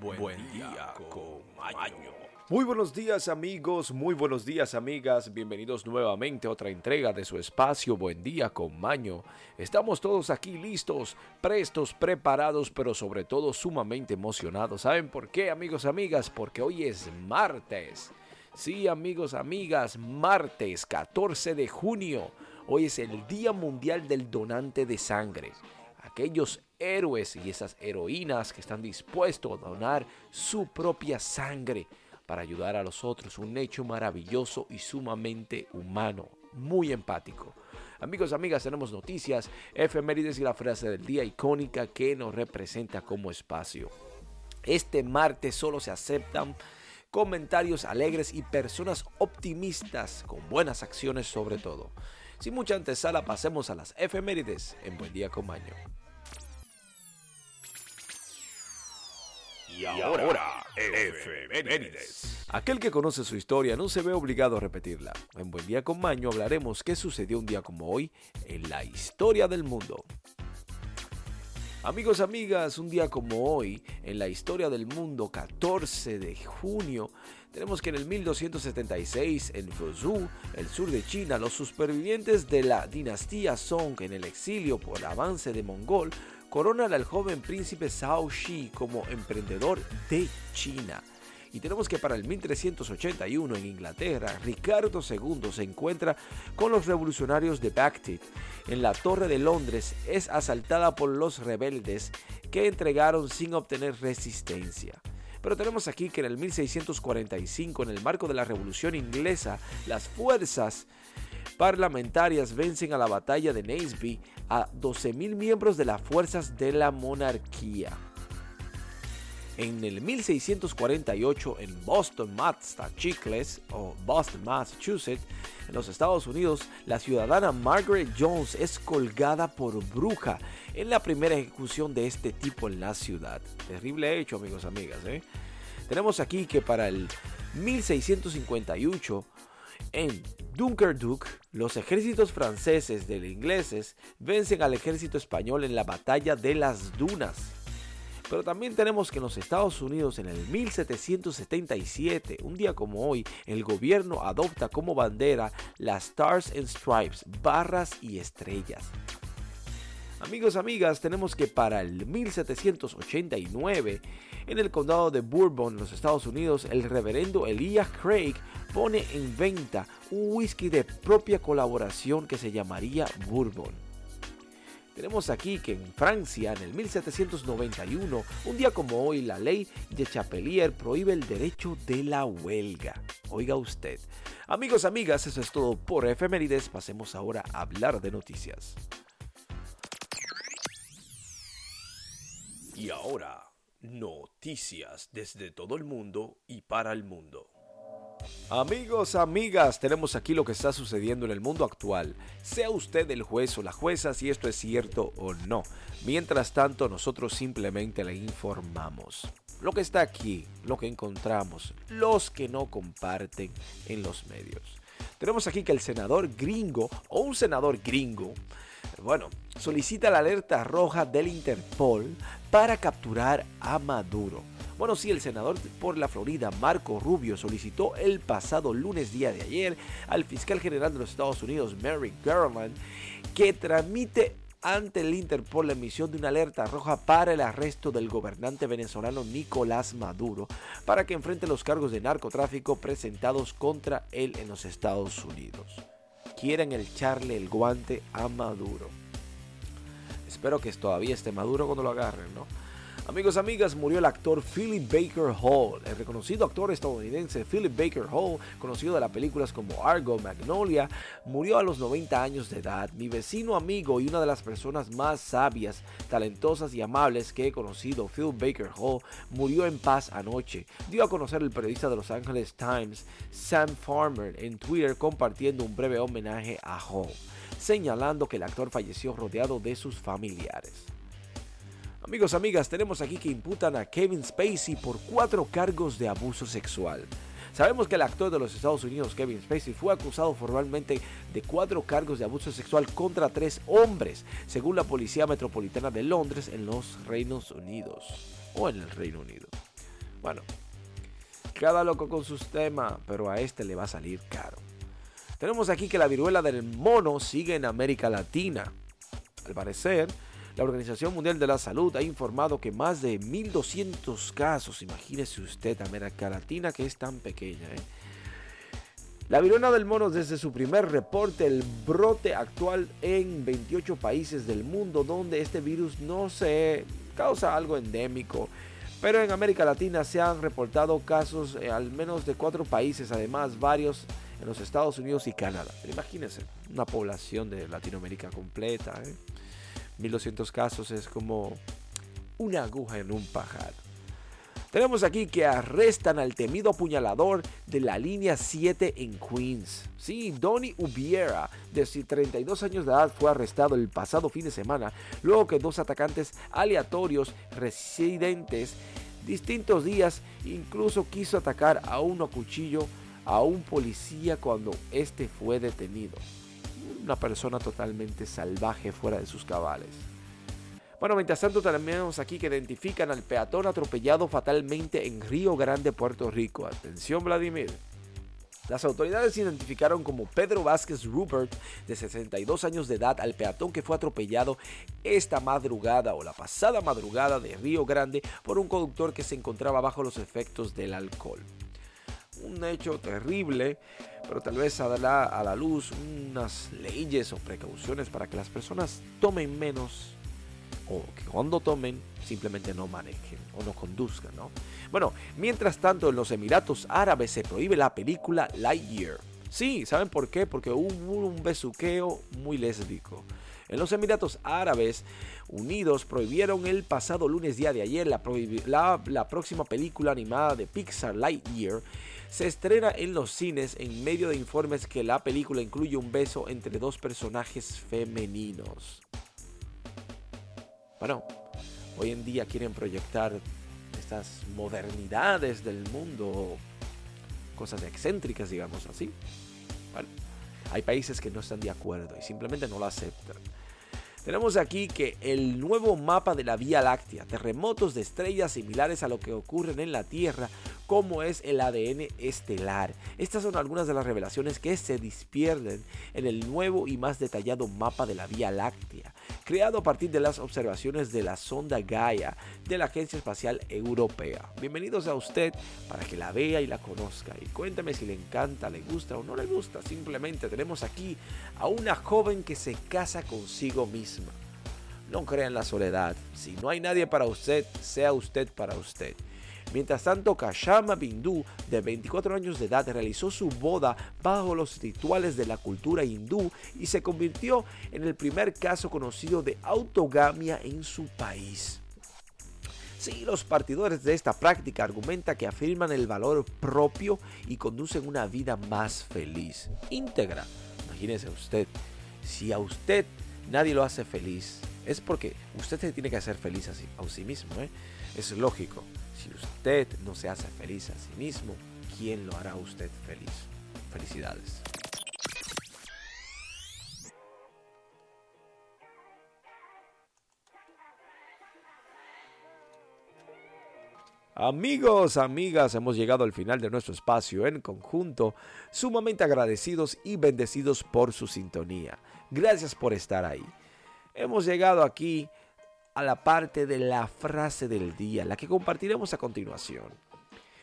Buen, día, con Maño. Muy buenos días amigos, muy buenos días amigas, bienvenidos nuevamente a otra entrega de su espacio Buen día con Maño. Estamos todos aquí listos, prestos, preparados, pero sobre todo sumamente emocionados. ¿Saben por qué amigos, amigas? Porque hoy es martes. Sí amigos, amigas, martes 14 de junio. Hoy es el Día Mundial del Donante de Sangre aquellos héroes y esas heroínas que están dispuestos a donar su propia sangre para ayudar a los otros. Un hecho maravilloso y sumamente humano, muy empático. Amigos, amigas, tenemos noticias, efemérides y la frase del día icónica que nos representa como espacio. Este martes solo se aceptan comentarios alegres y personas optimistas con buenas acciones sobre todo. Sin mucha antesala, pasemos a las efemérides en Buen Día con Y ahora, efemérides. Aquel que conoce su historia no se ve obligado a repetirla. En Buen Día con Maño hablaremos qué sucedió un día como hoy en la historia del mundo. Amigos, amigas, un día como hoy, en la historia del mundo, 14 de junio, tenemos que en el 1276, en Fuzhou, el sur de China, los supervivientes de la dinastía Song en el exilio por avance de Mongol coronan al joven príncipe Zhao Shi como emprendedor de China. Y tenemos que para el 1381 en Inglaterra, Ricardo II se encuentra con los revolucionarios de Baghdad. En la Torre de Londres es asaltada por los rebeldes que entregaron sin obtener resistencia. Pero tenemos aquí que en el 1645, en el marco de la Revolución Inglesa, las fuerzas parlamentarias vencen a la batalla de Naseby a 12.000 miembros de las fuerzas de la monarquía. En el 1648 en Boston, Massachusetts, o Boston, Massachusetts, en los Estados Unidos, la ciudadana Margaret Jones es colgada por bruja en la primera ejecución de este tipo en la ciudad. Terrible hecho, amigos, amigas. ¿eh? Tenemos aquí que para el 1658 en Dunkirk, los ejércitos franceses de los ingleses vencen al ejército español en la batalla de las Dunas. Pero también tenemos que en los Estados Unidos en el 1777, un día como hoy, el gobierno adopta como bandera las Stars and Stripes, barras y estrellas. Amigos, amigas, tenemos que para el 1789, en el condado de Bourbon, los Estados Unidos, el reverendo Elias Craig pone en venta un whisky de propia colaboración que se llamaría Bourbon. Tenemos aquí que en Francia, en el 1791, un día como hoy, la ley de Chapelier prohíbe el derecho de la huelga. Oiga usted. Amigos, amigas, eso es todo por efemérides. Pasemos ahora a hablar de noticias. Y ahora, noticias desde todo el mundo y para el mundo. Amigos, amigas, tenemos aquí lo que está sucediendo en el mundo actual. Sea usted el juez o la jueza si esto es cierto o no. Mientras tanto, nosotros simplemente le informamos. Lo que está aquí, lo que encontramos, los que no comparten en los medios. Tenemos aquí que el senador gringo o un senador gringo bueno, solicita la alerta roja del Interpol para capturar a Maduro. Bueno, sí, el senador por la Florida, Marco Rubio, solicitó el pasado lunes día de ayer al fiscal general de los Estados Unidos, Merrick Garland, que tramite ante el Interpol la emisión de una alerta roja para el arresto del gobernante venezolano Nicolás Maduro para que enfrente los cargos de narcotráfico presentados contra él en los Estados Unidos quieren echarle el guante a Maduro. Espero que todavía esté Maduro cuando lo agarren, ¿no? Amigos, amigas, murió el actor Philip Baker Hall, el reconocido actor estadounidense Philip Baker Hall, conocido de las películas como Argo, Magnolia, murió a los 90 años de edad. Mi vecino amigo y una de las personas más sabias, talentosas y amables que he conocido, Philip Baker Hall, murió en paz anoche. Dio a conocer el periodista de Los Angeles Times, Sam Farmer, en Twitter compartiendo un breve homenaje a Hall, señalando que el actor falleció rodeado de sus familiares. Amigos, amigas, tenemos aquí que imputan a Kevin Spacey por cuatro cargos de abuso sexual. Sabemos que el actor de los Estados Unidos, Kevin Spacey, fue acusado formalmente de cuatro cargos de abuso sexual contra tres hombres, según la Policía Metropolitana de Londres en los Reinos Unidos o en el Reino Unido. Bueno, cada loco con sus temas, pero a este le va a salir caro. Tenemos aquí que la viruela del mono sigue en América Latina. Al parecer, la Organización Mundial de la Salud ha informado que más de 1.200 casos, imagínese usted, América Latina que es tan pequeña, ¿eh? La viruela del mono desde su primer reporte, el brote actual en 28 países del mundo donde este virus no se causa algo endémico. Pero en América Latina se han reportado casos en al menos de cuatro países, además varios en los Estados Unidos y Canadá. Imagínense, una población de Latinoamérica completa. 1200 ¿eh? casos es como una aguja en un pajar. Tenemos aquí que arrestan al temido apuñalador de la línea 7 en Queens. Sí, Donny Ubiera, de 32 años de edad, fue arrestado el pasado fin de semana luego que dos atacantes aleatorios residentes distintos días incluso quiso atacar a uno a cuchillo a un policía cuando este fue detenido. Una persona totalmente salvaje fuera de sus cabales. Bueno, mientras tanto tenemos aquí que identifican al peatón atropellado fatalmente en Río Grande, Puerto Rico. Atención, Vladimir. Las autoridades identificaron como Pedro Vázquez Rupert, de 62 años de edad, al peatón que fue atropellado esta madrugada o la pasada madrugada de Río Grande por un conductor que se encontraba bajo los efectos del alcohol. Un hecho terrible, pero tal vez dará a la luz unas leyes o precauciones para que las personas tomen menos o que cuando tomen simplemente no manejen o no conduzcan, ¿no? Bueno, mientras tanto en los Emiratos Árabes se prohíbe la película Lightyear. Sí, ¿saben por qué? Porque hubo un besuqueo muy lésbico. En los Emiratos Árabes Unidos prohibieron el pasado lunes día de ayer la, la, próxima película animada de Pixar Lightyear. Se estrena en los cines en medio de informes que la película incluye un beso entre dos personajes femeninos. Bueno, hoy en día quieren proyectar estas modernidades del mundo, cosas excéntricas, digamos así. Bueno, hay países que no están de acuerdo y simplemente no lo aceptan. Tenemos aquí que el nuevo mapa de la Vía Láctea, terremotos de estrellas similares a lo que ocurren en la Tierra, como es el ADN estelar. Estas son algunas de las revelaciones que se despierden en el nuevo y más detallado mapa de la Vía Láctea, creado a partir de las observaciones de la sonda Gaia de la Agencia Espacial Europea. Bienvenidos a usted para que la vea y la conozca y cuéntame si le encanta, le gusta o no le gusta. Simplemente tenemos aquí a una joven que se casa consigo misma. No crea en la soledad. Si no hay nadie para usted, sea usted para usted. Mientras tanto, Kashama Bindu, de 24 años de edad, realizó su boda bajo los rituales de la cultura hindú y se convirtió en el primer caso conocido de autogamia en su país. Sí, los partidores de esta práctica argumentan que afirman el valor propio y conducen una vida más feliz, íntegra. Imagínese usted, si a usted nadie lo hace feliz, es porque usted se tiene que hacer feliz a sí, mismo. ¿eh? Es lógico. Si usted no se hace feliz a sí mismo, ¿quién lo hará a usted feliz? Felicidades. Amigos, amigas, hemos llegado al final de nuestro espacio en conjunto, sumamente agradecidos y bendecidos por su sintonía. Gracias por estar ahí. Hemos llegado aquí a la parte de la frase del día, la que compartiremos a continuación.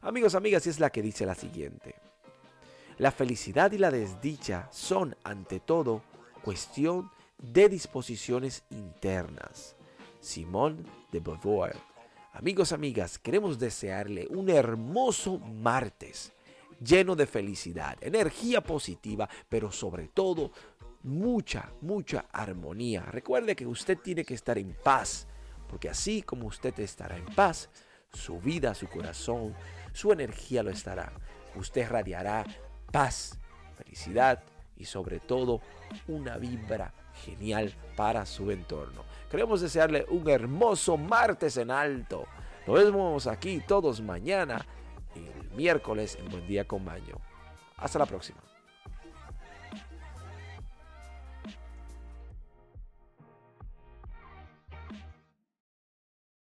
Amigos, amigas, es la que dice la siguiente. La felicidad y la desdicha son, ante todo, cuestión de disposiciones internas. Simón de Beauvoir. Amigos, amigas, queremos desearle un hermoso martes lleno de felicidad, energía positiva, pero sobre todo mucha, mucha armonía. Recuerde que usted tiene que estar en paz, porque así como usted estará en paz, su vida, su corazón, su energía lo estará. Usted radiará paz, felicidad y sobre todo una vibra genial para su entorno. Queremos desearle un hermoso martes en alto. Nos vemos aquí todos mañana, el miércoles en Buen Día con Baño. Hasta la próxima.